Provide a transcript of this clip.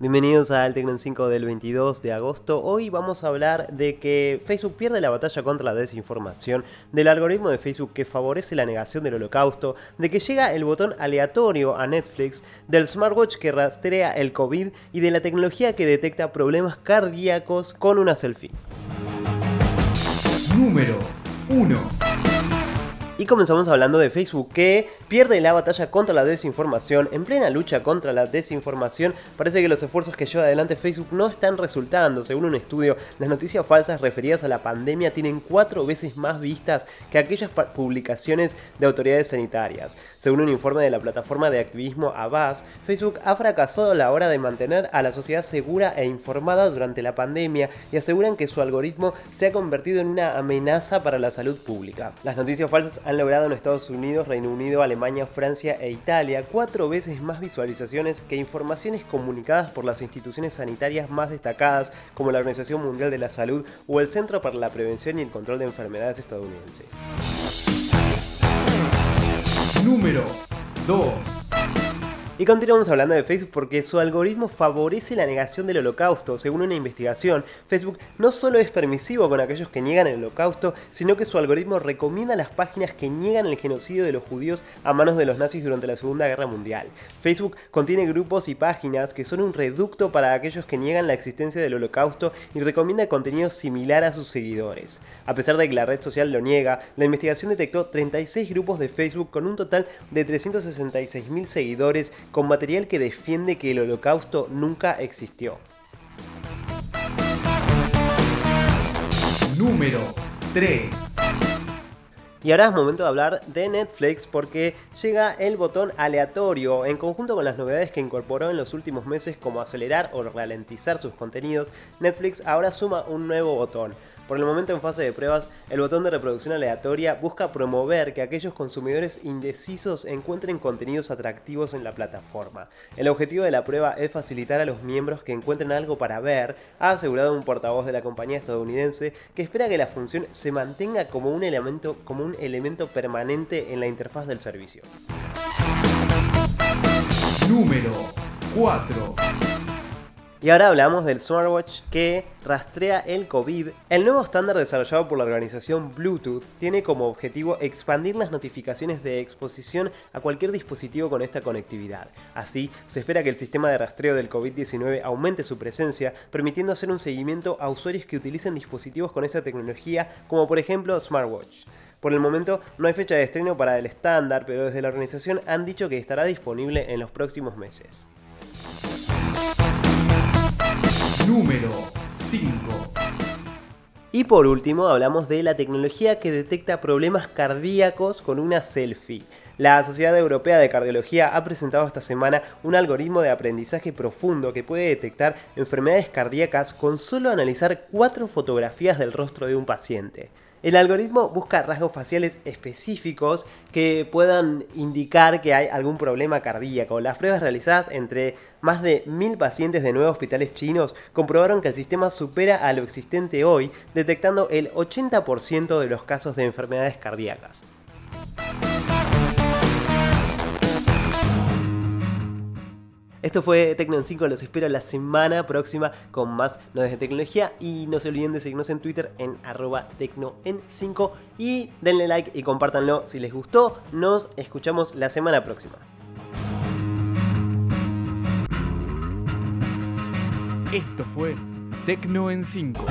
Bienvenidos al Tecno en 5 del 22 de agosto. Hoy vamos a hablar de que Facebook pierde la batalla contra la desinformación, del algoritmo de Facebook que favorece la negación del holocausto, de que llega el botón aleatorio a Netflix, del smartwatch que rastrea el COVID y de la tecnología que detecta problemas cardíacos con una selfie. Número 1. Y comenzamos hablando de Facebook que pierde la batalla contra la desinformación. En plena lucha contra la desinformación, parece que los esfuerzos que lleva adelante Facebook no están resultando. Según un estudio, las noticias falsas referidas a la pandemia tienen cuatro veces más vistas que aquellas publicaciones de autoridades sanitarias. Según un informe de la plataforma de activismo Abbas, Facebook ha fracasado a la hora de mantener a la sociedad segura e informada durante la pandemia y aseguran que su algoritmo se ha convertido en una amenaza para la salud pública. Las noticias falsas han logrado en Estados Unidos, Reino Unido, Alemania, Francia e Italia cuatro veces más visualizaciones que informaciones comunicadas por las instituciones sanitarias más destacadas como la Organización Mundial de la Salud o el Centro para la Prevención y el Control de Enfermedades estadounidense. Número 2. Y continuamos hablando de Facebook porque su algoritmo favorece la negación del holocausto. Según una investigación, Facebook no solo es permisivo con aquellos que niegan el holocausto, sino que su algoritmo recomienda las páginas que niegan el genocidio de los judíos a manos de los nazis durante la Segunda Guerra Mundial. Facebook contiene grupos y páginas que son un reducto para aquellos que niegan la existencia del holocausto y recomienda contenido similar a sus seguidores. A pesar de que la red social lo niega, la investigación detectó 36 grupos de Facebook con un total de 366.000 seguidores con material que defiende que el holocausto nunca existió. Número 3. Y ahora es momento de hablar de Netflix porque llega el botón aleatorio en conjunto con las novedades que incorporó en los últimos meses como acelerar o ralentizar sus contenidos. Netflix ahora suma un nuevo botón. Por el momento en fase de pruebas, el botón de reproducción aleatoria busca promover que aquellos consumidores indecisos encuentren contenidos atractivos en la plataforma. El objetivo de la prueba es facilitar a los miembros que encuentren algo para ver, ha asegurado un portavoz de la compañía estadounidense que espera que la función se mantenga como un elemento, como un elemento permanente en la interfaz del servicio. Número 4. Y ahora hablamos del smartwatch que rastrea el COVID. El nuevo estándar desarrollado por la organización Bluetooth tiene como objetivo expandir las notificaciones de exposición a cualquier dispositivo con esta conectividad. Así, se espera que el sistema de rastreo del COVID-19 aumente su presencia, permitiendo hacer un seguimiento a usuarios que utilicen dispositivos con esta tecnología, como por ejemplo smartwatch. Por el momento no hay fecha de estreno para el estándar, pero desde la organización han dicho que estará disponible en los próximos meses. Número 5. Y por último hablamos de la tecnología que detecta problemas cardíacos con una selfie. La Sociedad Europea de Cardiología ha presentado esta semana un algoritmo de aprendizaje profundo que puede detectar enfermedades cardíacas con solo analizar cuatro fotografías del rostro de un paciente. El algoritmo busca rasgos faciales específicos que puedan indicar que hay algún problema cardíaco. Las pruebas realizadas entre más de mil pacientes de nueve hospitales chinos comprobaron que el sistema supera a lo existente hoy, detectando el 80% de los casos de enfermedades cardíacas. Esto fue Tecno en 5, los espero la semana próxima con más novedades de tecnología y no se olviden de seguirnos en Twitter en arroba tecno en 5 y denle like y compártanlo si les gustó. Nos escuchamos la semana próxima. Esto fue Tecno en 5.